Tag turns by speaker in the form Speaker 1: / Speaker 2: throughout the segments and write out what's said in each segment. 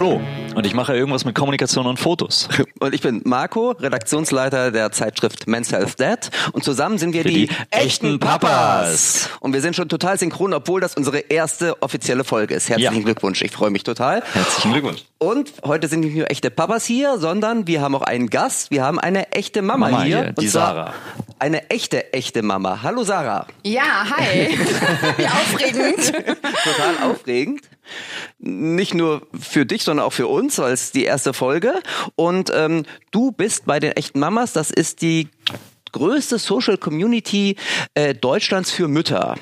Speaker 1: Flo und ich mache irgendwas mit Kommunikation und Fotos.
Speaker 2: Und ich bin Marco, Redaktionsleiter der Zeitschrift Men's Health Dad. Und zusammen sind wir die,
Speaker 1: die echten Papas.
Speaker 2: Und wir sind schon total synchron, obwohl das unsere erste offizielle Folge ist. Herzlichen
Speaker 1: Ja.
Speaker 2: Glückwunsch, ich freue mich total.
Speaker 1: Herzlichen Glückwunsch.
Speaker 2: Und heute sind nicht nur echte Papas hier, sondern wir haben auch einen Gast. Wir haben eine echte Mama,
Speaker 1: Mama
Speaker 2: hier.
Speaker 1: hier,
Speaker 2: Und
Speaker 1: die Sarah.
Speaker 2: Eine echte, echte Mama. Hallo Sarah.
Speaker 3: Ja, hi. Wie aufregend.
Speaker 2: Total aufregend. Nicht nur für dich, sondern auch für uns, weil es die erste Folge. Und ähm, du bist bei den echten Mamas, das ist die größte Social Community äh, Deutschlands für Mütter.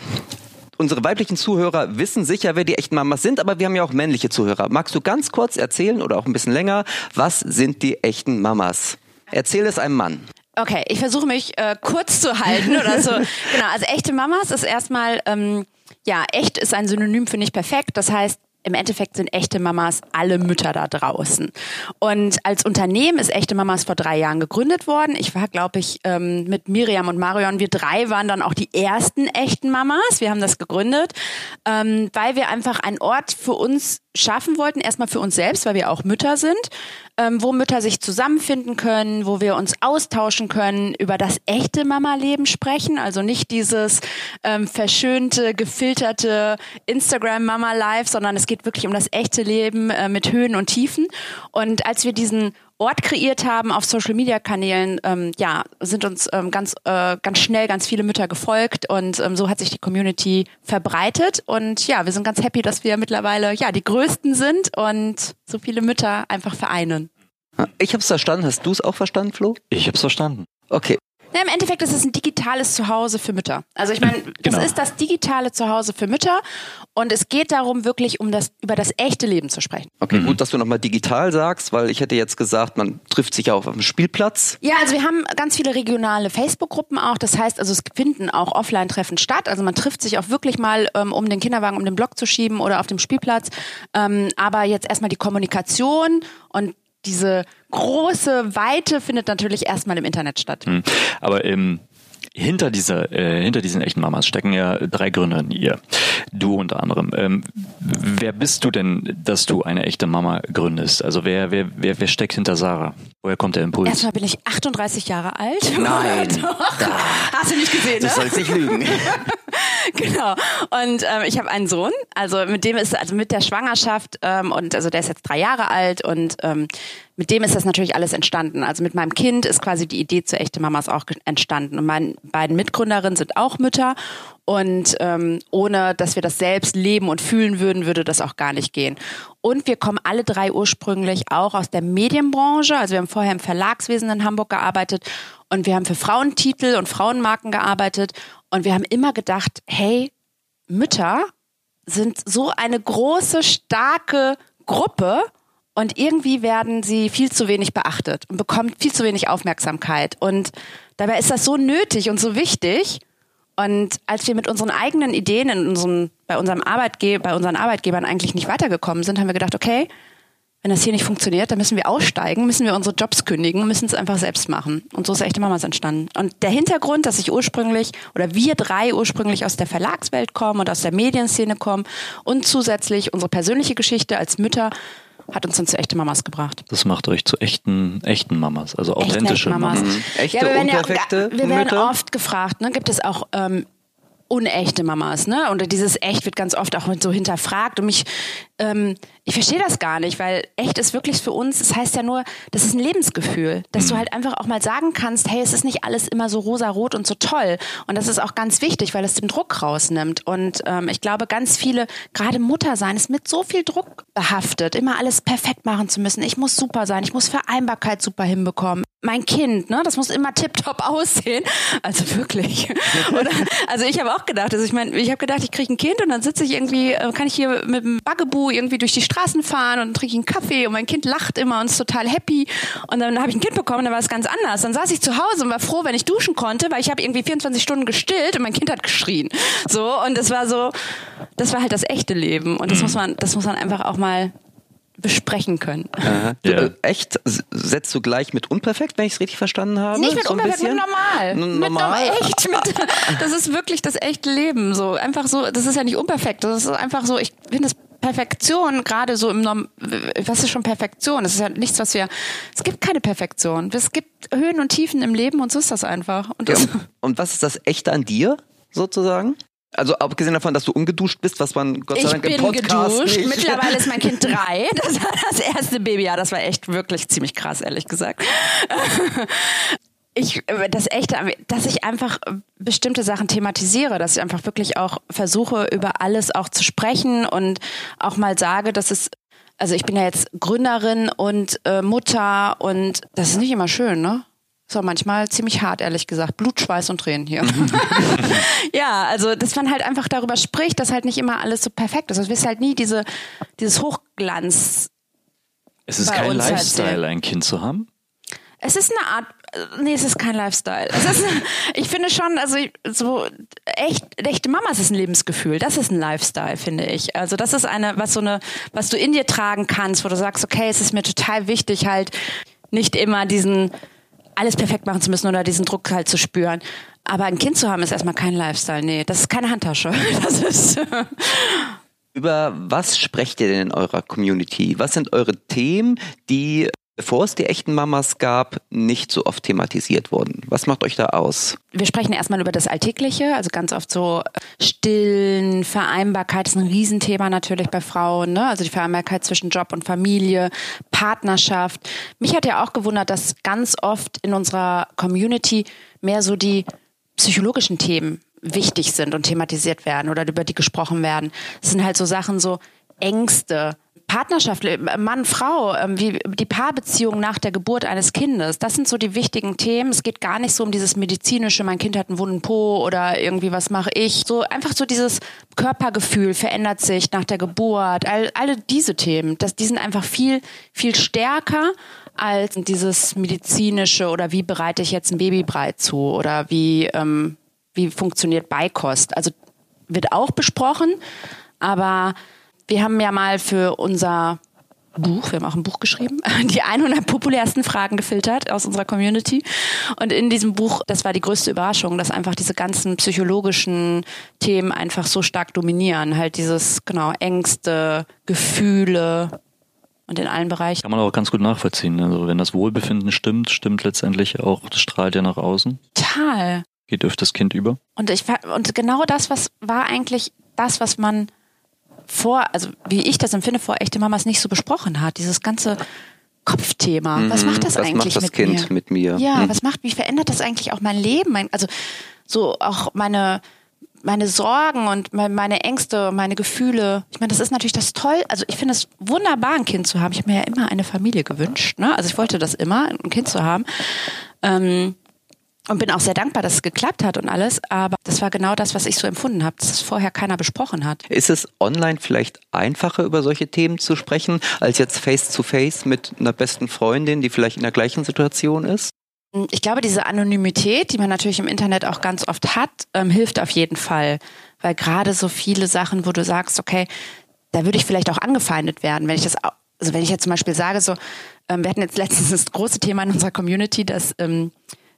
Speaker 2: Unsere weiblichen Zuhörer wissen sicher, wer die echten Mamas sind, aber wir haben ja auch männliche Zuhörer. Magst du ganz kurz erzählen oder auch ein bisschen länger, was sind die echten Mamas? Erzähl es einem Mann.
Speaker 3: Okay, ich versuche mich äh, kurz zu halten oder so. genau, also echte Mamas ist erstmal, ähm, ja, echt ist ein Synonym für nicht perfekt. Das heißt, im Endeffekt sind echte Mamas alle Mütter da draußen. Und als Unternehmen ist echte Mamas vor drei Jahren gegründet worden. Ich war, glaube ich, ähm, mit Miriam und Marion, wir drei waren dann auch die ersten echten Mamas. Wir haben das gegründet, ähm, weil wir einfach einen Ort für uns schaffen wollten, erstmal für uns selbst, weil wir auch Mütter sind, ähm, wo Mütter sich zusammenfinden können, wo wir uns austauschen können, über das echte Mama-Leben sprechen, also nicht dieses ähm, verschönte, gefilterte Instagram-Mama-Life, sondern es geht wirklich um das echte Leben äh, mit Höhen und Tiefen. Und als wir diesen Ort kreiert haben auf Social Media Kanälen, ähm, ja, sind uns ähm, ganz äh, ganz schnell ganz viele Mütter gefolgt und ähm, so hat sich die Community verbreitet und ja, wir sind ganz happy, dass wir mittlerweile ja die größten sind und so viele Mütter einfach vereinen.
Speaker 2: Ich habe es verstanden. Hast du es auch verstanden, Flo?
Speaker 1: Ich hab's verstanden.
Speaker 2: Okay.
Speaker 3: Ja, Im Endeffekt ist es ein digitales Zuhause für Mütter. Also ich meine,
Speaker 1: Genau.
Speaker 3: das ist das digitale Zuhause für Mütter und es geht darum, wirklich um das über das echte Leben zu sprechen.
Speaker 2: Okay, gut, dass du nochmal digital sagst, weil ich hätte jetzt gesagt, man trifft sich ja auch auf dem Spielplatz.
Speaker 3: Ja, also wir haben ganz viele regionale Facebook-Gruppen auch. Das heißt, also es finden auch Offline-Treffen statt. Also man trifft sich auch wirklich mal, ähm, um den Kinderwagen um den Block zu schieben oder auf dem Spielplatz. Ähm, aber jetzt erstmal die Kommunikation und diese große Weite findet natürlich erstmal im Internet statt.
Speaker 1: Hm. Aber ähm, hinter dieser, äh, hinter diesen echten Mamas stecken ja drei Gründer in ihr. Du unter anderem. Ähm, wer bist du denn, dass du eine echte Mama gründest? Also wer, wer, wer, wer steckt hinter Sarah? Woher kommt der Impuls?
Speaker 3: Erstmal bin ich 38 Jahre alt.
Speaker 2: Nein.
Speaker 3: Doch. Hast du nicht gesehen,
Speaker 2: Du
Speaker 3: ne?
Speaker 2: sollst nicht lügen.
Speaker 3: Genau. Und ähm, ich habe einen Sohn, also mit dem ist, also mit der Schwangerschaft, ähm, und also der ist jetzt drei Jahre alt und ähm, mit dem ist das natürlich alles entstanden. Also mit meinem Kind ist quasi die Idee zu echte Mamas auch entstanden. Und meine beiden Mitgründerinnen sind auch Mütter. Und ähm, ohne dass wir das selbst leben und fühlen würden, würde das auch gar nicht gehen. Und wir kommen alle drei ursprünglich auch aus der Medienbranche. Also wir haben vorher im Verlagswesen in Hamburg gearbeitet und wir haben für Frauentitel und Frauenmarken gearbeitet. Und wir haben immer gedacht, hey, Mütter sind so eine große, starke Gruppe und irgendwie werden sie viel zu wenig beachtet und bekommen viel zu wenig Aufmerksamkeit. Und dabei ist das so nötig und so wichtig. Und als wir mit unseren eigenen Ideen in unserem, bei, unserem Arbeitge bei unseren Arbeitgebern eigentlich nicht weitergekommen sind, haben wir gedacht, okay, wenn das hier nicht funktioniert, dann müssen wir aussteigen, müssen wir unsere Jobs kündigen, müssen es einfach selbst machen. Und so ist echte Mamas entstanden. Und der Hintergrund, dass ich ursprünglich oder wir drei ursprünglich aus der Verlagswelt kommen und aus der Medienszene kommen und zusätzlich unsere persönliche Geschichte als Mütter hat uns dann zu echte Mamas gebracht.
Speaker 1: Das macht euch zu echten, echten Mamas, also authentische
Speaker 3: Echte Mamas.
Speaker 1: Mamas.
Speaker 2: Echte,
Speaker 3: wir werden ja, wir werden
Speaker 2: Mütter?
Speaker 3: oft gefragt, ne, gibt es auch ähm, unechte Mamas, ne? Und dieses echt wird ganz oft auch so hinterfragt und mich, ähm, ich verstehe das gar nicht, weil echt ist wirklich für uns, das heißt ja nur, das ist ein Lebensgefühl, dass du halt einfach auch mal sagen kannst, hey, es ist nicht alles immer so rosa-rot und so toll. Und das ist auch ganz wichtig, weil es den Druck rausnimmt. Und ähm, ich glaube, ganz viele, gerade Mutter sein, ist mit so viel Druck behaftet, immer alles perfekt machen zu müssen. Ich muss super sein, ich muss Vereinbarkeit super hinbekommen. Mein Kind, ne, das muss immer tipptopp aussehen. Also wirklich. Oder, also ich habe auch gedacht, also ich meine, ich habe gedacht, ich kriege ein Kind und dann sitze ich irgendwie, äh, kann ich hier mit dem Irgendwie durch die Straßen fahren und trinke einen Kaffee und mein Kind lacht immer und ist total happy. Und dann habe ich ein Kind bekommen, dann war es ganz anders. Dann saß ich zu Hause und war froh, wenn ich duschen konnte, weil ich habe irgendwie 24 Stunden gestillt und mein Kind hat geschrien. So und es war so, das war halt das echte Leben und das muss man, das muss man einfach auch mal besprechen können.
Speaker 2: Aha. Du,
Speaker 1: Ja.
Speaker 2: äh, echt? Setzt du gleich mit unperfekt, wenn ich es richtig verstanden habe?
Speaker 3: Nicht mit
Speaker 2: So ein
Speaker 3: unperfekt, mit
Speaker 2: bisschen?
Speaker 3: normal.
Speaker 2: N-
Speaker 3: Mit
Speaker 2: normal?
Speaker 3: normal. Echt. Mit, das ist wirklich das echte Leben. So einfach so. Das ist ja nicht unperfekt. Das ist einfach so. Ich finde, das Perfektion, gerade so im Norm was ist schon Perfektion? Es ist ja nichts, was wir. Es gibt keine Perfektion. Es gibt Höhen und Tiefen im Leben und so ist das einfach. Und, das
Speaker 2: ja, und, und was ist das Echte an dir, sozusagen? Also abgesehen davon, dass du ungeduscht bist, was man Gott sei
Speaker 3: ich
Speaker 2: Dank
Speaker 3: bin
Speaker 2: im Podcast
Speaker 3: geduscht.
Speaker 2: nicht.
Speaker 3: Mittlerweile ist mein Kind drei. Das war das erste Babyjahr. Das war echt wirklich ziemlich krass, ehrlich gesagt. Ich, das Echte, dass ich einfach bestimmte Sachen thematisiere, dass ich einfach wirklich auch versuche, über alles auch zu sprechen und auch mal sage, dass es also ich bin ja jetzt Gründerin und äh, Mutter und das ist nicht immer schön, ne? Ist auch manchmal ziemlich hart, ehrlich gesagt. Blut, Schweiß und Tränen hier. ja, also dass man halt einfach darüber spricht, dass halt nicht immer alles so perfekt ist. Also, wirst halt nie diese, dieses Hochglanz.
Speaker 1: Es ist kein
Speaker 3: halt
Speaker 1: Lifestyle,
Speaker 3: sehen.
Speaker 1: ein Kind zu haben.
Speaker 3: Es ist eine Art, äh, nee, es ist kein Lifestyle. Es ist, ich finde schon, also so echt, echte Mamas ist ein Lebensgefühl. Das ist ein Lifestyle, finde ich. Also das ist eine, was so eine, was du in dir tragen kannst, wo du sagst, okay, es ist mir total wichtig, halt nicht immer diesen alles perfekt machen zu müssen oder diesen Druck halt zu spüren. Aber ein Kind zu haben ist erstmal kein Lifestyle. Nee, das ist keine Handtasche. Das ist
Speaker 2: Über was sprecht ihr denn in eurer Community? Was sind eure Themen, die, bevor es die echten Mamas gab, nicht so oft thematisiert wurden? Was macht euch da aus?
Speaker 3: wir sprechen erstmal über das Alltägliche, also ganz oft so Stillen, Vereinbarkeit ist ein Riesenthema natürlich bei Frauen, ne? also die Vereinbarkeit zwischen Job und Familie, Partnerschaft. Mich hat ja auch gewundert, dass ganz oft in unserer Community mehr so die psychologischen Themen wichtig sind und thematisiert werden oder über die gesprochen werden. Es sind halt so Sachen so Ängste, Partnerschaft, Mann, Frau, ähm, wie die Paarbeziehung nach der Geburt eines Kindes. Das sind so die wichtigen Themen. Es geht gar nicht so um dieses medizinische, mein Kind hat einen wunden Po oder irgendwie was mache ich. So einfach so dieses Körpergefühl verändert sich nach der Geburt. All, alle diese Themen, das, die sind einfach viel, viel stärker als dieses medizinische oder wie bereite ich jetzt ein Babybrei zu oder wie, ähm, wie funktioniert Beikost. Also wird auch besprochen, aber wir haben ja mal für unser Buch, wir haben auch ein Buch geschrieben, die 100 populärsten Fragen gefiltert aus unserer Community. Und in diesem Buch, das war die größte Überraschung, dass einfach diese ganzen psychologischen Themen einfach so stark dominieren. Halt dieses, genau, Ängste, Gefühle und in allen Bereichen.
Speaker 1: Kann man auch ganz gut nachvollziehen. Also wenn das Wohlbefinden stimmt, stimmt letztendlich auch, das strahlt ja nach außen.
Speaker 3: Total.
Speaker 1: Geht das Kind über.
Speaker 3: Und ich und genau das, was war eigentlich das, was man vor, also wie ich das empfinde, vor echte Mamas nicht so besprochen hat. Dieses ganze Kopfthema. Was macht das
Speaker 2: Mhm. was
Speaker 3: eigentlich
Speaker 2: macht das
Speaker 3: mit
Speaker 2: Kind
Speaker 3: mir?
Speaker 2: mit mir?
Speaker 3: Ja,
Speaker 2: Hm.
Speaker 3: was macht, wie verändert das eigentlich auch mein Leben? Mein, also so auch meine meine Sorgen und me- meine Ängste, meine Gefühle. Ich meine, das ist natürlich das toll. Also ich finde es wunderbar, ein Kind zu haben. Ich habe mir ja immer eine Familie gewünscht. Ne? Also ich wollte das immer, ein Kind zu haben. Ähm, und bin auch sehr dankbar, dass es geklappt hat und alles. Aber das war genau das, was ich so empfunden habe, dass es vorher keiner besprochen hat.
Speaker 2: Ist es online vielleicht einfacher, über solche Themen zu sprechen, als jetzt face-to-face mit einer besten Freundin, die vielleicht in der gleichen Situation ist?
Speaker 3: Ich glaube, diese Anonymität, die man natürlich im Internet auch ganz oft hat, ähm, hilft auf jeden Fall. Weil gerade so viele Sachen, wo du sagst, okay, da würde ich vielleicht auch angefeindet werden, wenn ich das, also wenn ich jetzt zum Beispiel sage, so, ähm, wir hatten jetzt letztens das große Thema in unserer Community, dass ähm,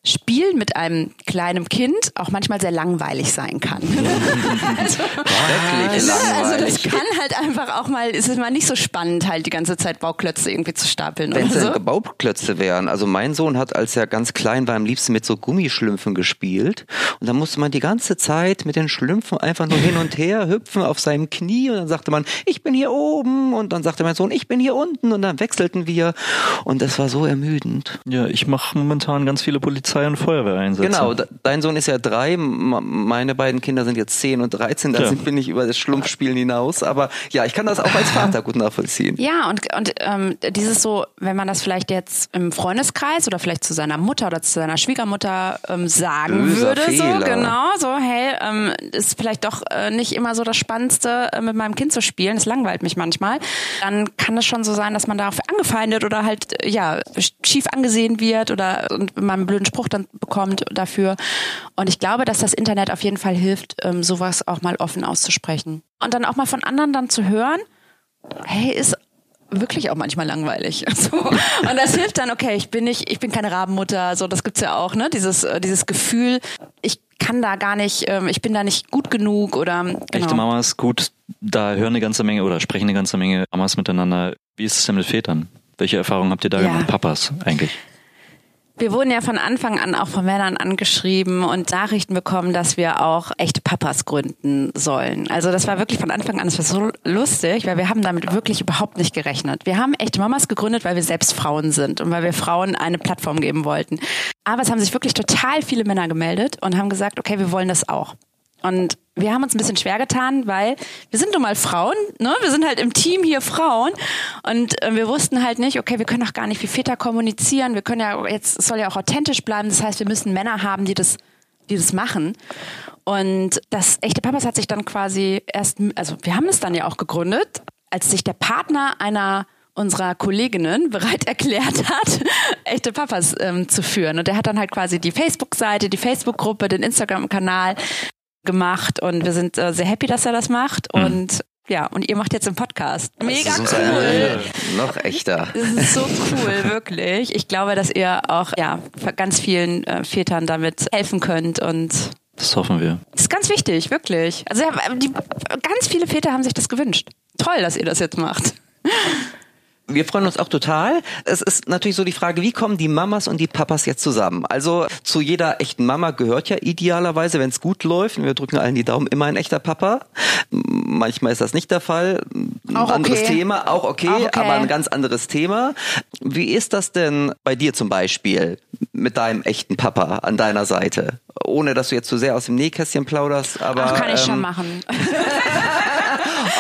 Speaker 3: Spielen mit einem kleinen Kind auch manchmal sehr langweilig sein kann. also,
Speaker 2: Wirklich
Speaker 3: also
Speaker 2: langweilig.
Speaker 3: das kann halt einfach auch mal, es ist mal nicht so spannend, halt die ganze Zeit Bauklötze irgendwie zu stapeln
Speaker 2: Wenn es
Speaker 3: so.
Speaker 2: Bauklötze wären. Also mein Sohn hat, als er ganz klein war, am liebsten mit so Gummischlümpfen gespielt. Und dann musste man die ganze Zeit mit den Schlümpfen einfach nur hin und her hüpfen auf seinem Knie. Und dann sagte man, ich bin hier oben. Und dann sagte mein Sohn, ich bin hier unten. Und dann wechselten wir. Und das war so ermüdend.
Speaker 1: Ja, ich mache momentan ganz viele Polizei- und Feuerwehreinsätze.
Speaker 2: Genau, de- dein Sohn ist ja drei, meine beiden Kinder sind jetzt zehn und dreizehn, da
Speaker 1: Ja.
Speaker 2: bin ich über das Schlumpfspielen hinaus. Aber ja, ich kann das auch als Vater gut nachvollziehen.
Speaker 3: Ja, und, und ähm, dieses so, wenn man das vielleicht jetzt im Freundeskreis oder vielleicht zu seiner Mutter oder zu seiner Schwiegermutter ähm, sagen
Speaker 2: Böser
Speaker 3: würde,
Speaker 2: Fehler.
Speaker 3: so genau, so, hey, ähm, ist vielleicht doch äh, nicht immer so das Spannendste, äh, mit meinem Kind zu spielen, es langweilt mich manchmal, dann kann es schon so sein, dass man dafür angefeindet oder halt, äh, ja, schief angesehen wird oder und man einen blöden Spruch dann bekommt dafür. Und ich glaube, dass das Internet auf jeden Fall hilft, ähm, sowas auch mal offen auszusprechen. Und dann auch mal von anderen dann zu hören, hey, ist wirklich auch manchmal langweilig. So. Und das hilft dann, okay, ich bin nicht, ich bin keine Rabenmutter, so das gibt's ja auch, ne? Dieses, äh, dieses Gefühl, ich kann da gar nicht, ähm, ich bin da nicht gut genug oder genau.
Speaker 1: Echte Mamas, gut, da hören eine ganze Menge oder sprechen eine ganze Menge Mamas miteinander. Wie ist es denn mit Vätern? Welche Erfahrungen habt ihr da
Speaker 3: Ja.
Speaker 1: gemacht? Papas eigentlich?
Speaker 3: Wir wurden ja von Anfang an auch von Männern angeschrieben und Nachrichten bekommen, dass wir auch echte Papas gründen sollen. Also das war wirklich von Anfang an, das war so lustig, weil wir haben damit wirklich überhaupt nicht gerechnet. Wir haben echte Mamas gegründet, weil wir selbst Frauen sind und weil wir Frauen eine Plattform geben wollten. Aber es haben sich wirklich total viele Männer gemeldet und haben gesagt, okay, wir wollen das auch. Und wir haben uns ein bisschen schwer getan, weil wir sind nun mal Frauen, ne? Wir sind halt im Team hier Frauen und äh, wir wussten halt nicht, okay, wir können doch gar nicht wie Väter kommunizieren. Wir können ja jetzt, soll ja auch authentisch bleiben. Das heißt, wir müssen Männer haben, die das, die das machen. Und das echte Papas hat sich dann quasi erst, also wir haben es dann ja auch gegründet, als sich der Partner einer unserer Kolleginnen bereit erklärt hat, echte Papas ähm, zu führen. Und der hat dann halt quasi die Facebook-Seite, die Facebook-Gruppe, den Instagram-Kanal gemacht und wir sind äh, sehr happy, dass er das macht und ja, und ihr macht jetzt einen Podcast. Mega
Speaker 1: eine
Speaker 3: cool.
Speaker 1: Ehre.
Speaker 2: Noch echter.
Speaker 3: Das ist so cool, wirklich. Ich glaube, dass ihr auch ja ganz vielen äh, Vätern damit helfen könnt und
Speaker 1: Das hoffen wir.
Speaker 3: das ist ganz wichtig, wirklich. Also die, ganz viele Väter haben sich das gewünscht. Toll, dass ihr das jetzt macht.
Speaker 2: Wir freuen uns auch total. Es ist natürlich so die Frage, wie kommen die Mamas und die Papas jetzt zusammen? Also zu jeder echten Mama gehört ja idealerweise, wenn es gut läuft, und wir drücken allen die Daumen, immer ein echter Papa. Manchmal ist das nicht der Fall. Ein
Speaker 3: Auch
Speaker 2: anderes
Speaker 3: okay.
Speaker 2: Thema, auch okay,
Speaker 3: Auch okay.
Speaker 2: aber ein ganz anderes Thema. Wie ist das denn bei dir zum Beispiel mit deinem echten Papa an deiner Seite? Ohne dass du jetzt zu sehr aus dem Nähkästchen plauderst, aber.
Speaker 3: Ach, kann ich
Speaker 2: ähm,
Speaker 3: schon machen.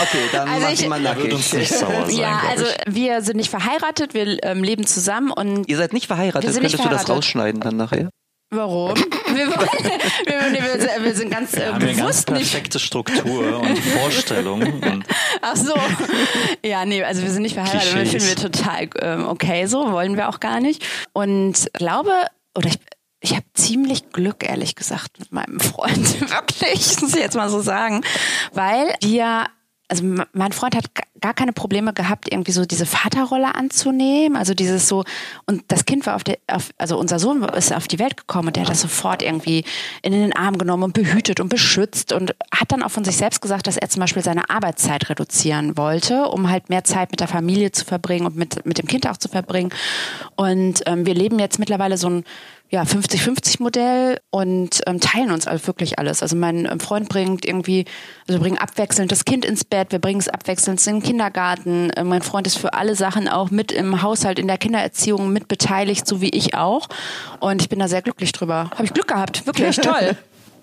Speaker 2: Okay, dann
Speaker 3: Also
Speaker 2: mach
Speaker 3: ich-
Speaker 2: mal
Speaker 1: Er wird uns nicht sauer sein,
Speaker 3: ja, also
Speaker 1: ich.
Speaker 3: wir sind nicht verheiratet, wir ähm, leben zusammen und
Speaker 2: Ihr seid nicht verheiratet,
Speaker 3: Wir sind nicht
Speaker 2: könntest du das
Speaker 3: verheiratet.
Speaker 2: rausschneiden dann nachher?
Speaker 3: warum? Wir, wir, wir, sind- wir sind ganz äh,
Speaker 1: Wir haben eine ganz
Speaker 3: bewusst nicht
Speaker 1: perfekte Struktur und Vorstellung. Und
Speaker 3: Ach so. Ja, nee, also wir sind nicht verheiratet. Das finden wir total ähm, okay so, wollen wir auch gar nicht. Und glaube, oder ich, ich habe ziemlich Glück, ehrlich gesagt, mit meinem Freund. Wirklich, muss ich jetzt mal so sagen. Weil wir, also mein Freund hat gar keine Probleme gehabt, irgendwie so diese Vaterrolle anzunehmen. Also dieses so, und das Kind war auf der, auf, also unser Sohn ist auf die Welt gekommen und der hat das sofort irgendwie in den Arm genommen und behütet und beschützt und hat dann auch von sich selbst gesagt, dass er zum Beispiel seine Arbeitszeit reduzieren wollte, um halt mehr Zeit mit der Familie zu verbringen und mit, mit dem Kind auch zu verbringen. Und ähm, wir leben jetzt mittlerweile so ein ja, 50-50-Modell und ähm, teilen uns also wirklich alles. Also mein ähm, Freund bringt irgendwie, also wir bringen abwechselnd das Kind ins Bett, wir bringen es abwechselnd in den Kindergarten. Äh, mein Freund ist für alle Sachen auch mit im Haushalt, in der Kindererziehung mit beteiligt, so wie ich auch. Und ich bin da sehr glücklich drüber. Habe ich Glück gehabt, wirklich toll.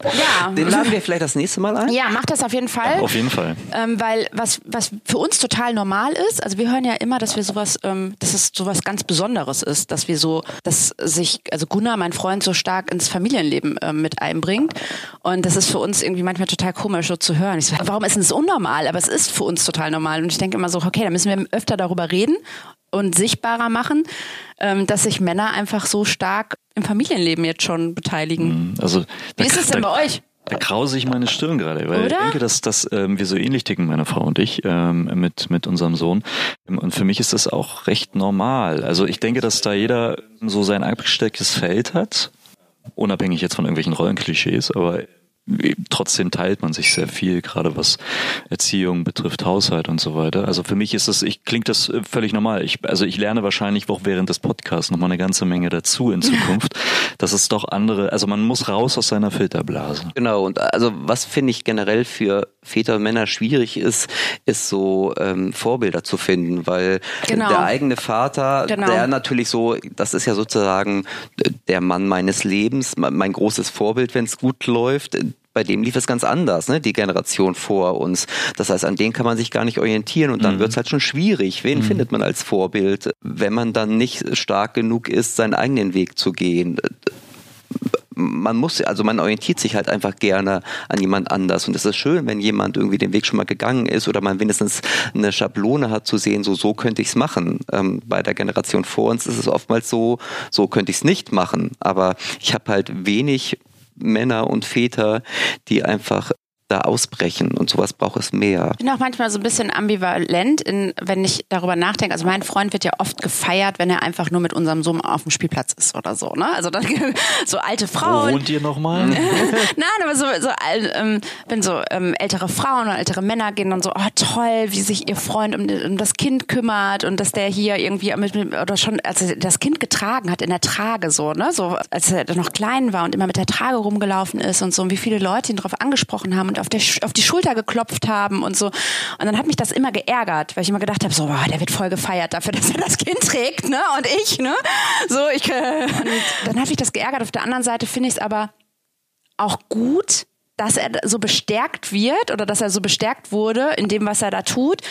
Speaker 3: Ja.
Speaker 2: Den laden wir vielleicht das nächste Mal ein.
Speaker 3: Ja, mach das auf jeden Fall.
Speaker 1: auf jeden Fall.
Speaker 3: Ähm, weil was, was für uns total normal ist, also wir hören ja immer, dass wir sowas, ähm, dass es sowas ganz Besonderes ist, dass wir so, dass sich, also Gunnar, mein Freund, so stark ins Familienleben ähm, mit einbringt. Und das ist für uns irgendwie manchmal total komisch, so zu hören. Ich so, warum ist denn das unnormal? Aber es ist für uns total normal. Und ich denke immer so, okay, da müssen wir öfter darüber reden und sichtbarer machen, ähm, dass sich Männer einfach so stark im Familienleben jetzt schon beteiligen.
Speaker 1: Also,
Speaker 3: Wie ist es denn bei euch?
Speaker 1: Da krause ich meine Stirn gerade, weil
Speaker 3: Oder?
Speaker 1: ich denke, dass, dass ähm, wir so ähnlich ticken, meine Frau und ich, ähm, mit, mit unserem Sohn. Und für mich ist das auch recht normal. Also ich denke, dass da jeder so sein abgestecktes Feld hat, unabhängig jetzt von irgendwelchen Rollenklischees, aber trotzdem teilt man sich sehr viel, gerade was Erziehung betrifft, Haushalt und so weiter. Also für mich ist das, ich klingt das äh, völlig normal. Ich, also ich lerne wahrscheinlich auch während des Podcasts noch mal eine ganze Menge dazu in Zukunft. dass es doch andere, also man muss raus aus seiner Filterblase.
Speaker 2: Genau, und also was finde ich generell für Väter und Männer schwierig ist, ist so ähm, Vorbilder zu finden, weil
Speaker 3: Genau.
Speaker 2: der eigene Vater,
Speaker 3: Genau.
Speaker 2: der natürlich so, das ist ja sozusagen der Mann meines Lebens, mein mein großes Vorbild, wenn es gut läuft. Bei dem lief es ganz anders, ne? die Generation vor uns. Das heißt, an den kann man sich gar nicht orientieren und dann
Speaker 1: Mhm.
Speaker 2: wird es halt schon schwierig. Wen findet man als Vorbild, wenn man dann nicht stark genug ist, seinen eigenen Weg zu gehen? man muss, also man orientiert sich halt einfach gerne an jemand anders. Und es ist schön, wenn jemand irgendwie den Weg schon mal gegangen ist oder man wenigstens eine Schablone hat zu sehen, so, so könnte ich es machen. Ähm, bei der Generation vor uns ist es oftmals so, so könnte ich es nicht machen. Aber ich habe halt wenig Männer und Väter, die einfach da ausbrechen und sowas braucht es mehr.
Speaker 3: Ich bin auch manchmal so ein bisschen ambivalent, in, wenn ich darüber nachdenke. Also mein Freund wird ja oft gefeiert, wenn er einfach nur mit unserem Sohn auf dem Spielplatz ist oder so. Ne? Also dann so alte Frauen.
Speaker 1: Wo wohnt ihr nochmal?
Speaker 3: Nein, aber so, so ähm, wenn so ähm, ältere Frauen oder ältere Männer gehen dann so, oh toll, wie sich ihr Freund um, um das Kind kümmert und dass der hier irgendwie mit, oder schon als er das Kind getragen hat in der Trage so, ne, so als er noch klein war und immer mit der Trage rumgelaufen ist und so und wie viele Leute ihn darauf angesprochen haben und auf, der, auf die Schulter geklopft haben und so. Und dann hat mich das immer geärgert, weil ich immer gedacht habe, so, boah, der wird voll gefeiert dafür, dass er das Kind trägt, ne? Und ich, ne? So, ich, äh, und dann hat mich das geärgert. Auf der anderen Seite finde ich es aber auch gut, dass er so bestärkt wird oder dass er so bestärkt wurde in dem, was er da tut,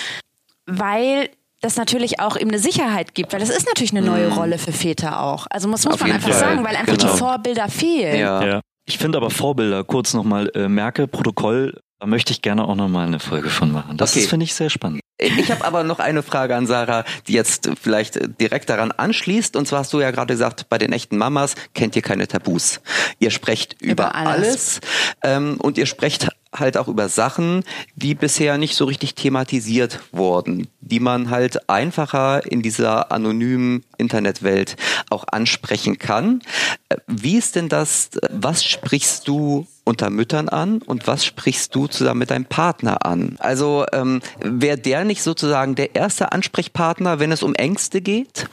Speaker 3: weil das natürlich auch ihm eine Sicherheit gibt, weil das ist natürlich eine neue mhm. Rolle für Väter auch. Also muss, muss man einfach Fall. sagen, weil einfach genau. die Vorbilder fehlen.
Speaker 1: Ja. ja. Ich finde aber Vorbilder, kurz nochmal, äh, merke, Protokoll, da möchte ich gerne auch nochmal eine Folge von machen. Das okay. finde ich sehr spannend.
Speaker 2: Ich habe aber noch eine Frage an Sarah, die jetzt vielleicht direkt daran anschließt. Und zwar hast du ja gerade gesagt, bei den echten Mamas kennt ihr keine Tabus. Ihr sprecht über, über alles, alles ähm, und ihr sprecht halt auch über Sachen, die bisher nicht so richtig thematisiert wurden, die man halt einfacher in dieser anonymen Internetwelt auch ansprechen kann. Äh, wie ist denn das? Was sprichst du unter Müttern an und was sprichst du zusammen mit deinem Partner an? Also ähm, wäre der nicht sozusagen der erste Ansprechpartner, wenn es um Ängste geht?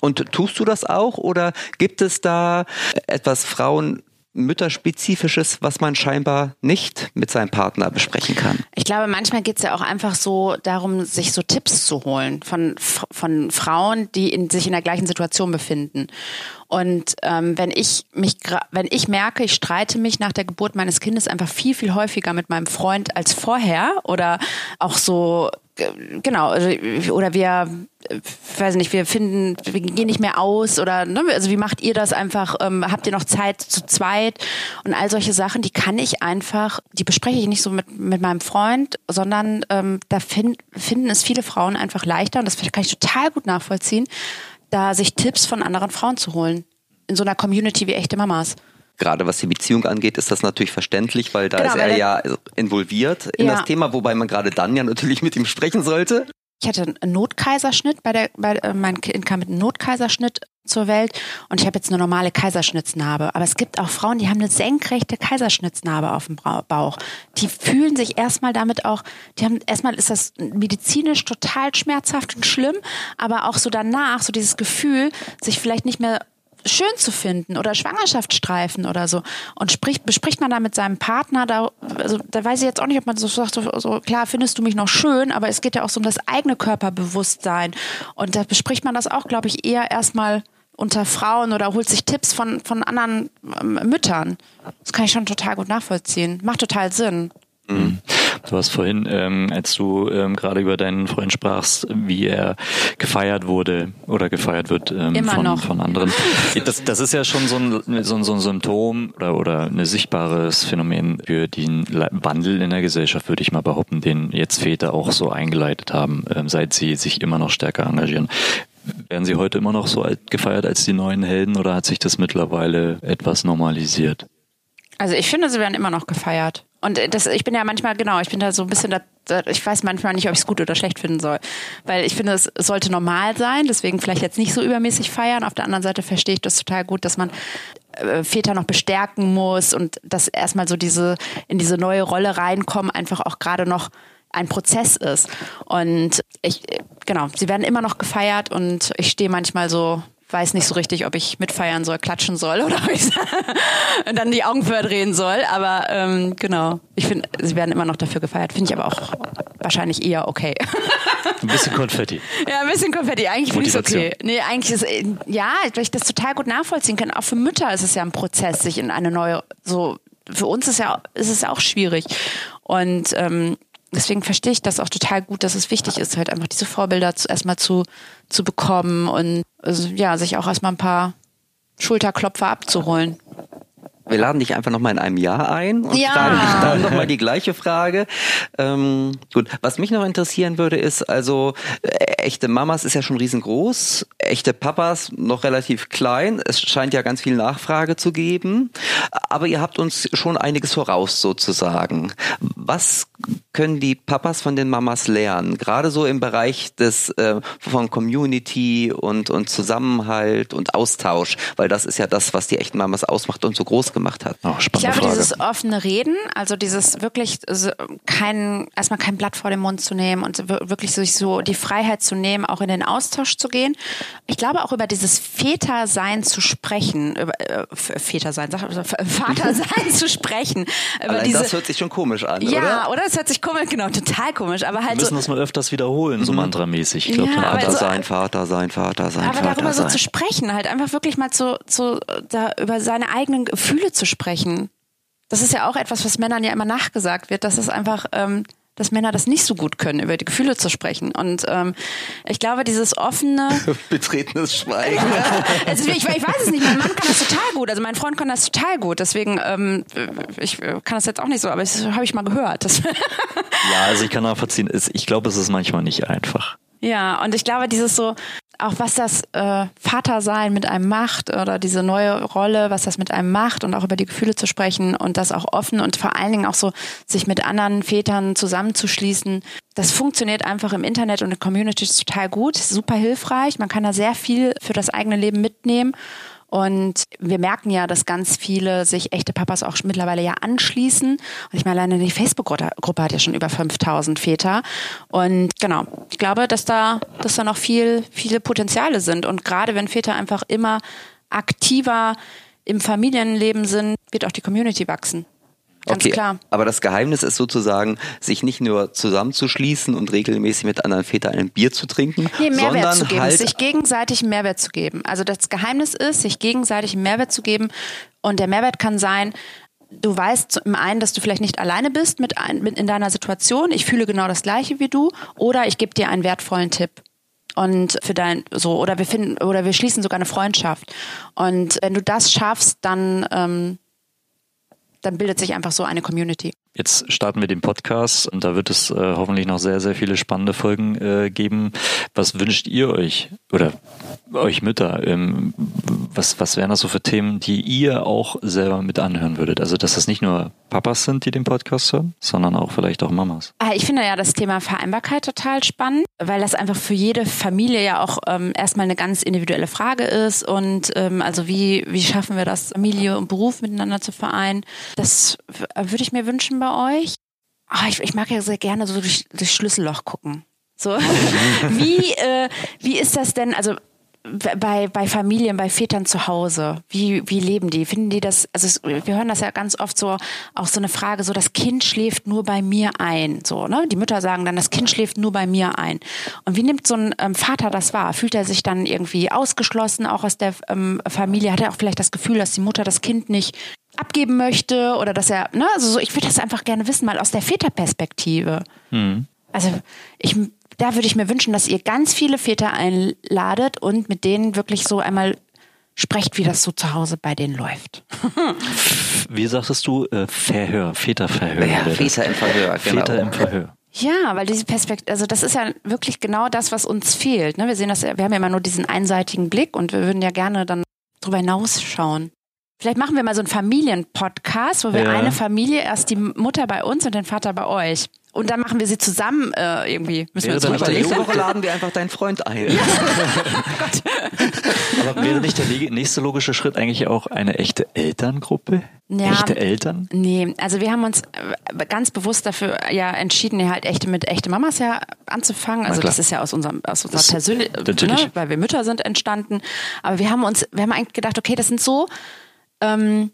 Speaker 2: Und tust du das auch oder gibt es da etwas Frauen Mütterspezifisches, was man scheinbar nicht mit seinem Partner besprechen kann.
Speaker 3: Ich glaube, manchmal geht es ja auch einfach so darum, sich so Tipps zu holen von, von Frauen, die in, sich in der gleichen Situation befinden. Und ähm, wenn ich mich, wenn ich merke, ich streite mich nach der Geburt meines Kindes einfach viel, viel häufiger mit meinem Freund als vorher oder auch so genau, also, oder wir, weiß nicht, wir finden, wir gehen nicht mehr aus oder, ne, also wie macht ihr das einfach, ähm, habt ihr noch Zeit zu zweit? Und all solche Sachen, die kann ich einfach, die bespreche ich nicht so mit, mit meinem Freund, sondern ähm, da find, finden es viele Frauen einfach leichter und das kann ich total gut nachvollziehen, da sich Tipps von anderen Frauen zu holen. In so einer Community wie echte Mamas
Speaker 2: gerade was die Beziehung angeht, ist das natürlich verständlich, weil da genau, ist er ja involviert in ja. das Thema, wobei man gerade dann ja natürlich mit ihm sprechen sollte.
Speaker 3: Ich hatte einen Notkaiserschnitt, bei der, bei, äh, mein Kind kam mit einem Notkaiserschnitt zur Welt und ich habe jetzt eine normale Kaiserschnittsnarbe. Aber es gibt auch Frauen, die haben eine senkrechte Kaiserschnittsnarbe auf dem Bauch. Die fühlen sich erstmal damit auch, die haben erstmal ist das medizinisch total schmerzhaft und schlimm, aber auch so danach, so dieses Gefühl, sich vielleicht nicht mehr schön zu finden oder Schwangerschaftsstreifen oder so. Und spricht, bespricht man da mit seinem Partner, da, also, da weiß ich jetzt auch nicht, ob man so sagt, so, so klar findest du mich noch schön, aber es geht ja auch so um das eigene Körperbewusstsein. Und da bespricht man das auch, glaube ich, eher erstmal unter Frauen oder holt sich Tipps von, von anderen ähm, Müttern. Das kann ich schon total gut nachvollziehen. Macht total Sinn.
Speaker 1: Mhm. Du hast vorhin, ähm, als du ähm, gerade über deinen Freund sprachst, wie er gefeiert wurde oder gefeiert wird ähm, von, von anderen. Das, das ist ja schon so ein, so ein, so ein Symptom oder, oder ein sichtbares Phänomen für den Wandel in der Gesellschaft, würde ich mal behaupten, den jetzt Väter auch so eingeleitet haben, ähm, seit sie sich immer noch stärker engagieren. Werden sie heute immer noch so gefeiert als die neuen Helden oder hat sich das mittlerweile etwas normalisiert?
Speaker 3: Also ich finde, sie werden immer noch gefeiert. Und das, ich bin ja manchmal, genau, ich bin da so ein bisschen, da, da, ich weiß manchmal nicht, ob ich es gut oder schlecht finden soll. Weil ich finde, es sollte normal sein, deswegen vielleicht jetzt nicht so übermäßig feiern. Auf der anderen Seite verstehe ich das total gut, dass man äh, Väter noch bestärken muss und dass erstmal so diese, in diese neue Rolle reinkommen, einfach auch gerade noch ein Prozess ist. Und ich, genau, sie werden immer noch gefeiert und ich stehe manchmal so weiß nicht so richtig, ob ich mitfeiern soll, klatschen soll oder ob ich dann die Augen verdrehen soll. Aber ähm, genau, ich finde, sie werden immer noch dafür gefeiert. Finde ich aber auch wahrscheinlich eher okay.
Speaker 1: Ein bisschen Konfetti.
Speaker 3: Ja, ein bisschen Konfetti. Eigentlich finde ich es okay. Nee, eigentlich ist, ja, weil ich das total gut nachvollziehen kann. Auch für Mütter ist es ja ein Prozess, sich in eine neue, so, für uns ist ja, ist es ja auch schwierig. Und ähm, deswegen verstehe ich das auch total gut, dass es wichtig ist, halt einfach diese Vorbilder zu, erstmal zu, zu bekommen und also, ja, sich auch erstmal ein paar Schulterklopfer abzuholen.
Speaker 2: Wir laden dich einfach nochmal in einem Jahr ein und
Speaker 3: Ja.
Speaker 2: fragen dich dann nochmal die gleiche Frage. Ähm, gut, was mich noch interessieren würde, ist also, äh, echte Mamas ist ja schon riesengroß, echte Papas noch relativ klein. Es scheint ja ganz viel Nachfrage zu geben, aber ihr habt uns schon einiges voraus sozusagen. Was können die Papas von den Mamas lernen? Gerade so im Bereich des äh, von Community und, und Zusammenhalt und Austausch, weil das ist ja das, was die echten Mamas ausmacht und so groß gemacht hat.
Speaker 1: Oh,
Speaker 3: Ich glaube,
Speaker 1: Frage.
Speaker 3: dieses offene Reden, also dieses wirklich so kein, erstmal kein Blatt vor den Mund zu nehmen und wir- wirklich sich so die Freiheit zu nehmen, auch in den Austausch zu gehen. Ich glaube auch über dieses Vätersein zu sprechen, über äh, Vätersein, sag, also Vatersein zu sprechen. Über diese,
Speaker 2: das hört sich schon komisch an,
Speaker 3: ja,
Speaker 2: oder?
Speaker 3: oder? Das hört sich komisch, genau, total komisch, aber
Speaker 1: Wir
Speaker 3: halt
Speaker 1: müssen
Speaker 3: so.
Speaker 1: das mal öfters wiederholen, so mantramäßig. Ich glaube,
Speaker 3: Ja,
Speaker 2: Vater
Speaker 3: so-
Speaker 2: sein, Vater sein, Vater sein,
Speaker 3: Aber
Speaker 2: Vater
Speaker 3: darüber so
Speaker 2: sein.
Speaker 3: zu sprechen, halt einfach wirklich mal zu, zu da über seine eigenen Gefühle zu sprechen. Das ist ja auch etwas, was Männern ja immer nachgesagt wird, dass es einfach, ähm, dass Männer das nicht so gut können, über die Gefühle zu sprechen. Und ähm, ich glaube, dieses offene,
Speaker 2: Betretenes Schweigen.
Speaker 3: also ich, ich weiß es nicht, mein Mann kann das total gut, also mein Freund kann das total gut, deswegen, ähm, ich kann das jetzt auch nicht so, aber das habe ich mal gehört.
Speaker 1: Ja, also ich kann nachvollziehen. Es- Ich glaube, es ist manchmal nicht einfach.
Speaker 3: Ja, und ich glaube, dieses so, auch was das äh, Vatersein mit einem macht oder diese neue Rolle, was das mit einem macht und auch über die Gefühle zu sprechen und das auch offen und vor allen Dingen auch so sich mit anderen Vätern zusammenzuschließen, das funktioniert einfach im Internet und in Communities total gut, super hilfreich. Man kann da sehr viel für das eigene Leben mitnehmen. Und wir merken ja, dass ganz viele sich echte Papas auch mittlerweile ja anschließen. Und ich meine, alleine die Facebook-Gruppe hat ja schon über 5000 Väter. Und genau, ich glaube, dass da, dass da noch viel, viele Potenziale sind. Und gerade wenn Väter einfach immer aktiver im Familienleben sind, wird auch die Community wachsen. Ganz
Speaker 2: okay,
Speaker 3: klar.
Speaker 2: aber das Geheimnis ist sozusagen, sich nicht nur zusammenzuschließen und regelmäßig mit anderen Vätern ein Bier zu trinken,
Speaker 3: Nee, Mehrwert
Speaker 2: sondern
Speaker 3: zu geben,
Speaker 2: halt
Speaker 3: sich gegenseitig einen Mehrwert zu geben. Also das Geheimnis ist, sich gegenseitig einen Mehrwert zu geben. Und der Mehrwert kann sein, du weißt zum einen, dass du vielleicht nicht alleine bist mit, ein, mit in deiner Situation. Ich fühle genau das Gleiche wie du. Oder ich gebe dir einen wertvollen Tipp. Und für dein, so, oder wir finden, oder wir schließen sogar eine Freundschaft. Und wenn du das schaffst, dann, ähm, dann bildet sich einfach so eine Community.
Speaker 1: Jetzt starten wir den Podcast und da wird es äh, hoffentlich noch sehr, sehr viele spannende Folgen äh, geben. Was wünscht ihr euch oder euch Mütter? Ähm, was, was wären das so für Themen, die ihr auch selber mit anhören würdet? Also, dass das nicht nur Papas sind, die den Podcast hören, sondern auch vielleicht auch Mamas.
Speaker 3: Ah, Ich finde ja das Thema Vereinbarkeit total spannend, weil das einfach für jede Familie ja auch ähm, erstmal eine ganz individuelle Frage ist. Und ähm, also wie, wie schaffen wir das, Familie und Beruf miteinander zu vereinen? Das würde ich mir wünschen bei euch. Ah, ich, ich mag ja sehr gerne so durch, durch Schlüsselloch gucken. So. wie, äh, wie ist das denn? Also bei, bei Familien, bei Vätern zu Hause, wie, wie leben die? Finden die das, also es, wir hören das ja ganz oft so, auch so eine Frage, so das Kind schläft nur bei mir ein, so, ne? Die Mütter sagen dann, das Kind schläft nur bei mir ein. Und wie nimmt so ein ähm, Vater das wahr? Fühlt er sich dann irgendwie ausgeschlossen, auch aus der ähm, Familie? Hat er auch vielleicht das Gefühl, dass die Mutter das Kind nicht abgeben möchte oder dass er, ne? Also so, ich würde das einfach gerne wissen, mal aus der Väterperspektive. Also ich, da würde ich mir wünschen, dass ihr ganz viele Väter einladet und mit denen wirklich so einmal sprecht, wie das so zu Hause bei denen läuft.
Speaker 1: Wie sagtest du? Äh, Verhör, Väterverhör.
Speaker 2: Ja. Väter im Verhör, genau.
Speaker 1: Väter im Verhör.
Speaker 3: Ja, weil diese Perspektive, also das ist ja wirklich genau das, was uns fehlt. Ne? Wir sehen das, ja- wir haben ja immer nur diesen einseitigen Blick und wir würden ja gerne dann drüber hinausschauen. Vielleicht machen wir mal so einen Familienpodcast, wo wir
Speaker 1: Ja.
Speaker 3: eine Familie, erst die Mutter bei uns und den Vater bei euch. Und dann machen wir sie zusammen äh, irgendwie. Müssen wir
Speaker 1: Wäre
Speaker 3: uns
Speaker 1: nicht der
Speaker 3: überlegen.
Speaker 2: Nächste Woche laden wir einfach deinen Freund ein.
Speaker 1: Aber wäre nicht der nächste logische Schritt eigentlich auch eine echte Elterngruppe?
Speaker 3: Ja.
Speaker 1: Echte Eltern?
Speaker 3: Nee, also wir haben uns äh, ganz bewusst dafür ja entschieden, ja halt echte mit echte Mamas ja anzufangen. Also das ist ja aus unserem aus unserer persönlichen, ne, weil wir Mütter sind entstanden. Aber wir haben uns, wir haben eigentlich gedacht, okay, das sind so, ähm,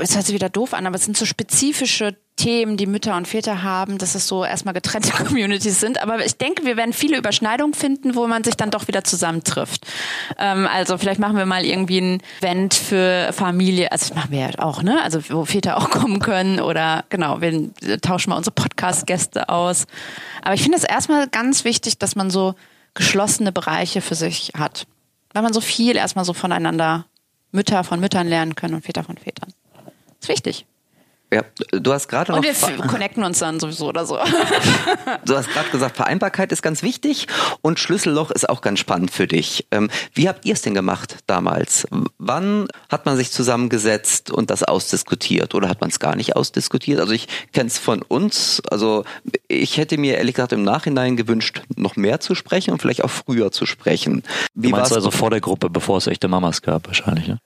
Speaker 3: es hört sich wieder doof an, aber es sind so spezifische Themen, die Mütter und Väter haben, dass es so erstmal getrennte Communities sind. Aber ich denke, wir werden viele Überschneidungen finden, wo man sich dann doch wieder zusammentrifft. Ähm, also vielleicht machen wir mal irgendwie ein Event für Familie. Also das machen wir ja auch, ne? Also wo Väter auch kommen können oder genau, wir tauschen mal unsere Podcast-Gäste aus. Aber ich finde es erstmal ganz wichtig, dass man so geschlossene Bereiche für sich hat. Weil man so viel erstmal so voneinander Mütter von Müttern lernen können und Väter von Vätern. Das ist wichtig.
Speaker 2: Ja, du hast gerade noch
Speaker 3: Und wir connecten uns dann sowieso oder so.
Speaker 2: Du hast gerade gesagt, Vereinbarkeit ist ganz wichtig und Schlüsselloch ist auch ganz spannend für dich. Ähm, wie habt ihr es denn gemacht damals? Wann hat man sich zusammengesetzt und das ausdiskutiert oder hat man es gar nicht ausdiskutiert? Also ich kenne es von uns. Also ich hätte mir ehrlich gesagt im Nachhinein gewünscht, noch mehr zu sprechen und vielleicht auch früher zu sprechen. Wie
Speaker 1: Du meinst
Speaker 2: war's-
Speaker 1: also vor der Gruppe, bevor es echte Mamas gab, wahrscheinlich, ne?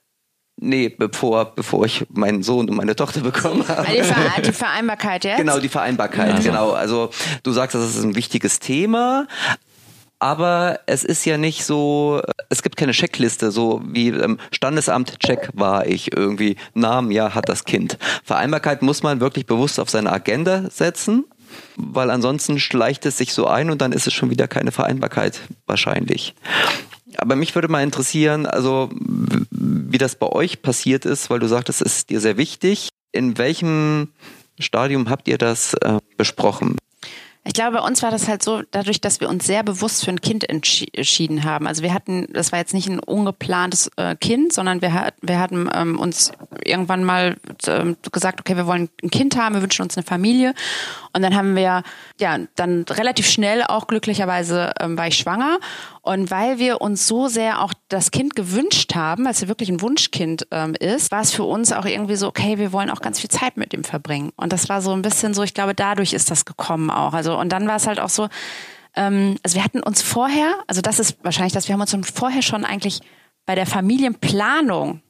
Speaker 2: Nee, bevor, bevor ich meinen Sohn und meine Tochter bekommen habe.
Speaker 3: Die, Ver die Vereinbarkeit jetzt?
Speaker 2: Genau, die Vereinbarkeit, genau. Also du sagst, das ist ein wichtiges Thema. Aber es ist ja nicht so, es gibt keine Checkliste, so wie ähm, Standesamt, check war ich irgendwie, Namen, ja, hat das Kind. Vereinbarkeit muss man wirklich bewusst auf seine Agenda setzen, weil ansonsten schleicht es sich so ein und dann ist es schon wieder keine Vereinbarkeit wahrscheinlich. Aber mich würde mal interessieren, also wie das bei euch passiert ist, weil du sagtest, es ist dir sehr wichtig. In welchem Stadium habt ihr das äh, besprochen?
Speaker 3: Ich glaube, bei uns war das halt so, dadurch, dass wir uns sehr bewusst für ein Kind entschi- entschieden haben. Also wir hatten, das war jetzt nicht ein ungeplantes äh, Kind, sondern wir, hat, wir hatten ähm, uns irgendwann mal ähm, gesagt, okay, wir wollen ein Kind haben, wir wünschen uns eine Familie. Und dann haben wir, ja, dann relativ schnell auch glücklicherweise ähm, war ich schwanger. Und weil wir uns so sehr auch das Kind gewünscht haben, weil es ja wirklich ein Wunschkind ähm, ist, war es für uns auch irgendwie so, okay, wir wollen auch ganz viel Zeit mit ihm verbringen. Und das war so ein bisschen so, ich glaube, dadurch ist das gekommen auch. Also und dann war es halt auch so, ähm, also wir hatten uns vorher, also das ist wahrscheinlich das, wir haben uns vorher schon eigentlich bei der Familienplanung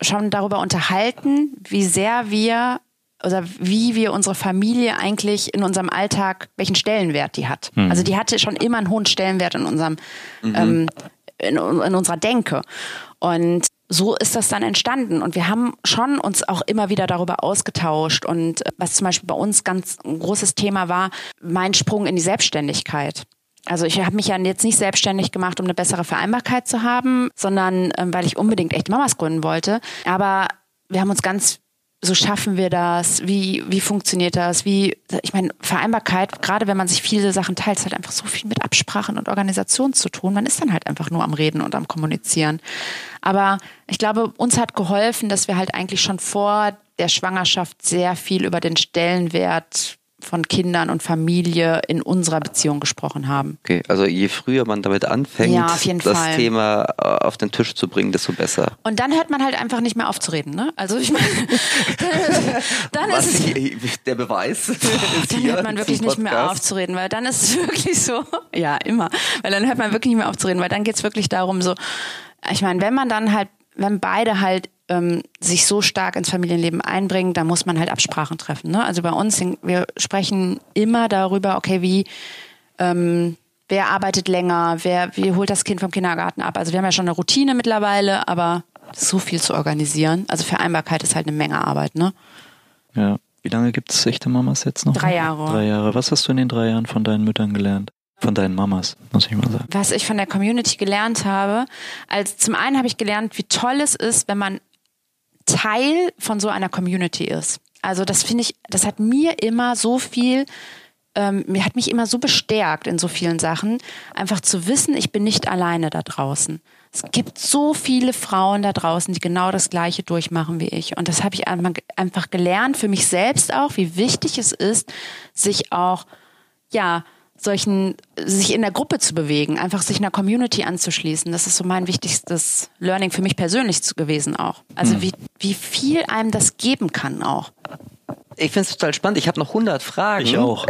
Speaker 3: schon darüber unterhalten, wie sehr wir oder wie wir unsere Familie eigentlich in unserem Alltag, welchen Stellenwert die hat. Also die hatte schon immer einen hohen Stellenwert in unserem, ähm, in, in unserer Denke. Und so ist das dann entstanden. Und wir haben schon uns auch immer wieder darüber ausgetauscht. Und äh, was zum Beispiel bei uns ganz ein großes Thema war, mein Sprung in die Selbstständigkeit. Also ich habe mich ja jetzt nicht selbstständig gemacht, um eine bessere Vereinbarkeit zu haben, sondern ähm, weil ich unbedingt echt Mamas gründen wollte. Aber wir haben uns ganz so schaffen wir das? Wie, wie funktioniert das? Wie, ich meine, Vereinbarkeit, gerade wenn man sich viele Sachen teilt, hat einfach so viel mit Absprachen und Organisation zu tun. Man ist dann halt einfach nur am Reden und am Kommunizieren. Aber ich glaube, uns hat geholfen, dass wir halt eigentlich schon vor der Schwangerschaft sehr viel über den Stellenwert von Kindern und Familie in unserer Beziehung gesprochen haben.
Speaker 2: Okay, also je früher man damit anfängt,
Speaker 3: Ja,
Speaker 2: das
Speaker 3: Fall.
Speaker 2: Thema äh, auf den Tisch zu bringen, desto besser.
Speaker 3: Und dann hört man halt einfach nicht mehr aufzureden, ne? Also ich meine, dann ist es
Speaker 2: der Beweis ist
Speaker 3: dann hört man wirklich nicht mehr aufzureden, weil dann ist es wirklich so, ja, immer, weil dann hört man wirklich nicht mehr aufzureden, weil dann geht's wirklich darum, so, ich meine, wenn man dann halt, wenn beide halt ähm, sich so stark ins Familienleben einbringen, dann muss man halt Absprachen treffen. Ne? Also bei uns, wir sprechen immer darüber, okay, wie, ähm, wer arbeitet länger, wer, wie holt das Kind vom Kindergarten ab. Also wir haben ja schon eine Routine mittlerweile, aber so viel zu organisieren. Also Vereinbarkeit ist halt eine Menge Arbeit, ne?
Speaker 1: Ja. Wie lange gibt es echte Mamas jetzt noch?
Speaker 3: Drei Jahre.
Speaker 1: Drei Jahre. Was hast du in den drei Jahren von deinen Müttern gelernt? Von deinen Mamas, muss ich mal sagen.
Speaker 3: was ich von der Community gelernt habe. Als zum einen habe ich gelernt, wie toll es ist, wenn man Teil von so einer Community ist. Also das finde ich, das hat mir immer so viel, ähm, mir hat mich immer so bestärkt in so vielen Sachen, einfach zu wissen, ich bin nicht alleine da draußen. Es gibt so viele Frauen da draußen, die genau das Gleiche durchmachen wie ich. Und das habe ich einfach einfach gelernt für mich selbst auch, wie wichtig es ist, sich auch, ja, solchen, sich in der Gruppe zu bewegen, einfach sich einer Community anzuschließen. Das ist so mein wichtigstes Learning für mich persönlich gewesen auch. Also wie, wie viel einem das geben kann auch.
Speaker 2: Ich finde es total spannend. Ich habe noch 100 Fragen.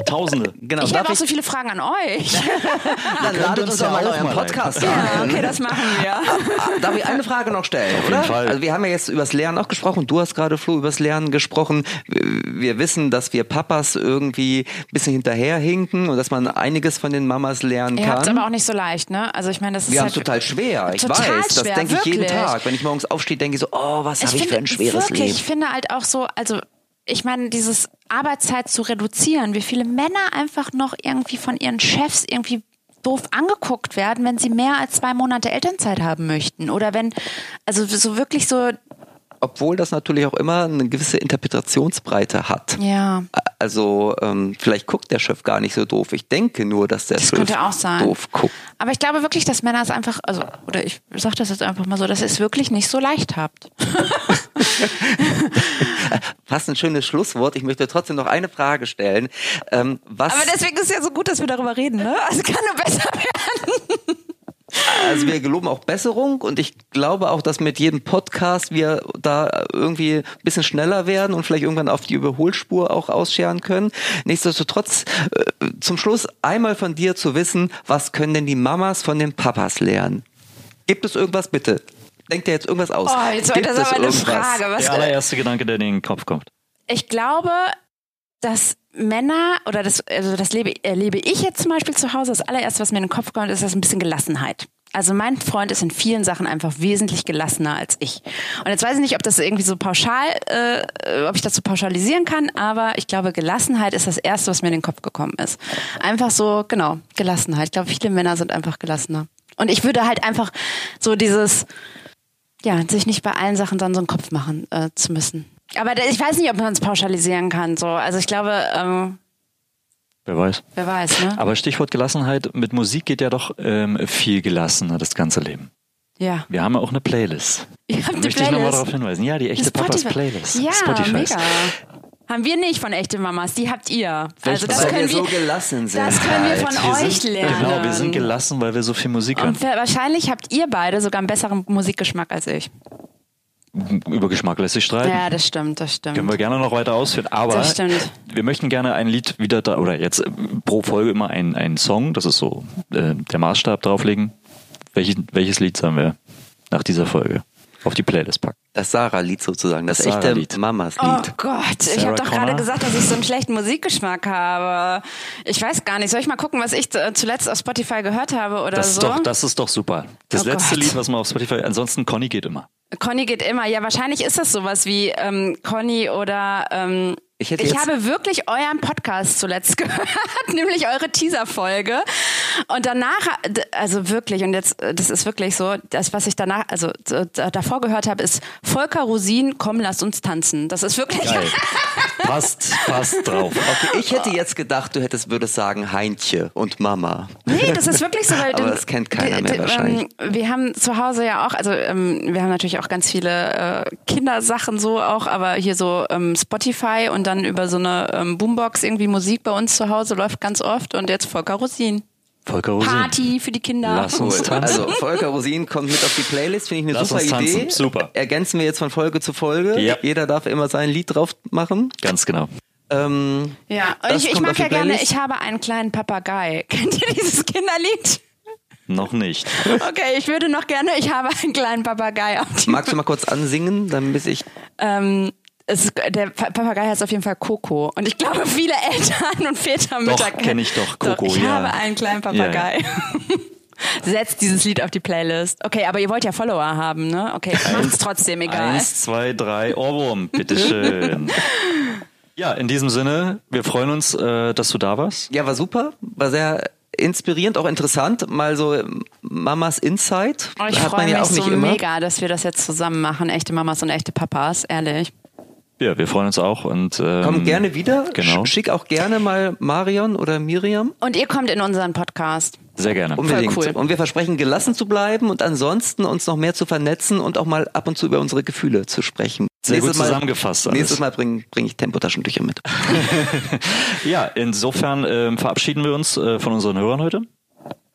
Speaker 1: Tausende.
Speaker 2: Genau,
Speaker 3: ich habe auch
Speaker 2: ich,
Speaker 3: so viele Fragen an euch.
Speaker 2: dann ladet
Speaker 1: uns
Speaker 2: uns
Speaker 1: ja
Speaker 2: doch mal
Speaker 1: auch
Speaker 2: euren
Speaker 1: mal
Speaker 2: Podcast
Speaker 3: ja,
Speaker 2: ein.
Speaker 3: okay, das machen wir.
Speaker 2: Darf ich eine Frage noch stellen, oder?
Speaker 1: Fall.
Speaker 2: Also wir haben ja jetzt übers Lernen auch gesprochen. Du hast gerade, Flo, übers Lernen gesprochen. Wir wissen, dass wir Papas irgendwie ein bisschen hinterherhinken und dass man einiges von den Mamas lernen
Speaker 3: Ihr
Speaker 2: kann.
Speaker 3: aber auch nicht so leicht, ne? Also ich meine, das ist
Speaker 2: wir haben es
Speaker 3: halt
Speaker 2: total schwer. Ich
Speaker 3: Total
Speaker 2: weiß, das
Speaker 3: schwer,
Speaker 2: denke ich jeden. Tag. Wenn ich morgens aufstehe, denke ich so, oh, was habe ich für ein schweres
Speaker 3: wirklich,
Speaker 2: Leben.
Speaker 3: Ich finde halt auch so, also ich meine, dieses Arbeitszeit zu reduzieren, wie viele Männer einfach noch irgendwie von ihren Chefs irgendwie doof angeguckt werden, wenn sie mehr als zwei Monate Elternzeit haben möchten. Oder wenn, also so wirklich so,
Speaker 2: Obwohl das natürlich auch immer eine gewisse Interpretationsbreite hat.
Speaker 3: ja.
Speaker 2: Also ähm, vielleicht guckt der Chef gar nicht so doof. Ich denke nur, dass der
Speaker 3: Das
Speaker 2: Chef
Speaker 3: könnte auch sein.
Speaker 2: doof guckt.
Speaker 3: Aber ich glaube wirklich, dass Männer es einfach, also, oder ich sage das jetzt einfach mal so, dass ihr es wirklich nicht so leicht habt.
Speaker 2: Fast ein schönes Schlusswort. Ich möchte trotzdem noch eine Frage stellen. Ähm, was,
Speaker 3: Aber deswegen ist es ja so gut, dass wir darüber reden, ne? Also kann nur besser werden.
Speaker 2: Also wir geloben auch Besserung und ich glaube auch, dass mit jedem Podcast wir da irgendwie ein bisschen schneller werden und vielleicht irgendwann auf die Überholspur auch ausscheren können. Nichtsdestotrotz äh, zum Schluss einmal von dir zu wissen, was können denn die Mamas von den Papas lernen? Gibt es irgendwas bitte? Denkt ihr jetzt irgendwas aus?
Speaker 3: Oh, jetzt war
Speaker 2: Gibt
Speaker 3: das
Speaker 2: es
Speaker 3: aber eine
Speaker 2: irgendwas?
Speaker 3: Frage. Was,
Speaker 1: Der allererste Gedanke, der in den Kopf kommt.
Speaker 3: ich glaube, dass Männer, oder das, also das lebe, erlebe ich jetzt zum Beispiel zu Hause, das allererste, was mir in den Kopf kommt, ist das ein bisschen Gelassenheit. Also mein Freund ist in vielen Sachen einfach wesentlich gelassener als ich. Und jetzt weiß ich nicht, ob das irgendwie so pauschal, äh, ob ich das so pauschalisieren kann, aber ich glaube, Gelassenheit ist das Erste, was mir in den Kopf gekommen ist. Einfach so, genau, Gelassenheit. Ich glaube, viele Männer sind einfach gelassener. Und ich würde halt einfach so dieses, ja, sich nicht bei allen Sachen dann so einen Kopf machen äh, zu müssen. Aber da- ich weiß nicht, ob man es pauschalisieren kann. So, also ich glaube, ähm,
Speaker 1: Wer weiß.
Speaker 3: wer weiß, ne?
Speaker 1: Aber Stichwort Gelassenheit, mit Musik geht ja doch ähm, viel gelassener das ganze Leben.
Speaker 3: Ja.
Speaker 1: Wir haben ja auch eine Playlist.
Speaker 3: Ihr habt die
Speaker 1: Möchte ich nochmal
Speaker 3: Playlist.
Speaker 1: darauf hinweisen. Ja, die echte Papas. Playlist.
Speaker 3: Ja,
Speaker 1: Spotify.
Speaker 3: mega. Haben wir nicht von echte Mamas, die habt ihr. Also das können
Speaker 2: wir so
Speaker 3: wir,
Speaker 2: gelassen sind.
Speaker 3: das können wir von
Speaker 2: halt.
Speaker 3: euch
Speaker 1: sind,
Speaker 3: lernen.
Speaker 1: Genau, wir sind gelassen, weil wir so viel Musik hören.
Speaker 3: Und wa- wahrscheinlich habt ihr beide sogar einen besseren Musikgeschmack als ich.
Speaker 1: Über Geschmack lässt sich streiten.
Speaker 3: Ja, das stimmt, das stimmt.
Speaker 1: Können wir gerne noch weiter ausführen. Aber
Speaker 3: Das stimmt.
Speaker 1: wir möchten gerne ein Lied wieder da, oder jetzt äh, pro Folge immer einen, einen Song, das ist so äh, der Maßstab drauflegen. Welches, welches Lied sollen wir nach dieser Folge auf die Playlist packen?
Speaker 2: Das Sarah-Lied sozusagen, das,
Speaker 1: Das
Speaker 2: echte
Speaker 1: Sarah-Lied.
Speaker 2: Mamas-Lied.
Speaker 3: Oh Gott, ich
Speaker 1: Sarah
Speaker 3: habe doch gerade gesagt, dass ich so einen schlechten Musikgeschmack habe. Ich weiß gar nicht. Soll ich mal gucken, was ich äh, zuletzt auf Spotify gehört habe oder
Speaker 1: Das ist,
Speaker 3: so?
Speaker 1: doch, das ist doch super. Das
Speaker 3: Oh
Speaker 1: letzte
Speaker 3: Gott.
Speaker 1: Lied, was man auf Spotify, ansonsten Conny geht immer.
Speaker 3: Conny geht immer. Ja, wahrscheinlich ist das sowas wie ähm, Conny oder ähm,
Speaker 2: Ich hätte
Speaker 3: ich habe wirklich euren Podcast zuletzt gehört, nämlich eure Teaser-Folge. Und danach, also wirklich, und jetzt, äh, das ist wirklich so, das, was ich danach, also davor gehört habe, ist Volker Rosin, komm, lass uns tanzen. Das ist wirklich.
Speaker 1: Geil. passt, passt drauf.
Speaker 2: Okay, ich hätte jetzt gedacht, du hättest, würdest sagen Heintje und Mama.
Speaker 3: Nee, das ist wirklich so. Weil
Speaker 2: Aber
Speaker 3: den-
Speaker 2: das kennt keiner mehr
Speaker 3: die-
Speaker 2: wahrscheinlich.
Speaker 3: Ähm, wir haben zu Hause ja auch, also ähm, wir haben natürlich auch ganz viele äh, Kindersachen so auch, aber hier so ähm, Spotify und dann über so eine ähm, Boombox irgendwie Musik bei uns zu Hause läuft ganz oft und jetzt Volker Rosin.
Speaker 1: Volker Rosin.
Speaker 3: Party für die Kinder.
Speaker 1: Lass uns
Speaker 2: Cool.
Speaker 1: tanzen.
Speaker 2: Also Volker Rosin kommt mit auf die Playlist, finde ich eine
Speaker 1: Lass
Speaker 2: super
Speaker 1: uns tanzen.
Speaker 2: Idee.
Speaker 1: Super.
Speaker 2: Ergänzen wir jetzt von Folge zu Folge.
Speaker 1: Ja.
Speaker 2: Jeder darf immer sein Lied drauf machen.
Speaker 1: Ganz genau.
Speaker 2: Ähm,
Speaker 3: Ja, und ich, ich mag ja gerne, ich habe einen kleinen Papagei. Kennt ihr dieses Kinderlied?
Speaker 1: Noch nicht.
Speaker 3: Okay, ich würde noch gerne, ich habe einen kleinen Papagei auf die
Speaker 2: magst du mal kurz ansingen, dann bis ich.
Speaker 3: Ähm, es, ist- der Pa- Papagei heißt auf jeden Fall Coco. Und ich glaube, viele Eltern und Väter und
Speaker 1: Doch,
Speaker 3: Mütter
Speaker 1: kenn ich doch, Coco,
Speaker 3: ich
Speaker 1: ja.
Speaker 3: habe einen kleinen Papagei. Setzt dieses Lied auf die Playlist. Okay, aber ihr wollt ja Follower haben, ne? Okay, macht's trotzdem egal.
Speaker 1: Eins, zwei, drei, Ohrwurm, bitteschön. Ja, in diesem Sinne, wir freuen uns, äh, dass du da warst.
Speaker 2: Ja, war super, war sehr inspirierend, auch interessant. Mal so ähm, Mamas Insight.
Speaker 3: Oh, ich freue
Speaker 2: ja
Speaker 3: mich
Speaker 2: auch nicht
Speaker 3: so
Speaker 2: immer.
Speaker 3: mega, dass wir das jetzt zusammen machen. Echte Mamas und echte Papas, ehrlich.
Speaker 1: Ja, wir freuen uns auch und ähm,
Speaker 2: Komm gerne wieder.
Speaker 1: Genau.
Speaker 2: Sch- Schick auch gerne mal Marion oder Miriam.
Speaker 3: Und ihr kommt in unseren Podcast.
Speaker 1: Sehr gerne.
Speaker 2: Unbedingt.
Speaker 3: cool.
Speaker 2: Und wir versprechen, gelassen zu bleiben und ansonsten uns noch mehr zu vernetzen und auch mal ab und zu über unsere Gefühle zu sprechen.
Speaker 1: Sehr gut
Speaker 2: Nächstes Mal-
Speaker 1: zusammengefasst alles.
Speaker 2: Nächstes Mal bringe bring ich Tempotaschentücher mit.
Speaker 1: Ja, insofern ähm, verabschieden wir uns äh, von unseren Hörern heute.
Speaker 2: Genau.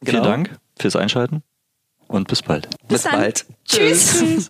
Speaker 1: Vielen Dank fürs Einschalten und bis bald.
Speaker 2: Bis
Speaker 3: dann.
Speaker 2: bald.
Speaker 3: Tschüss.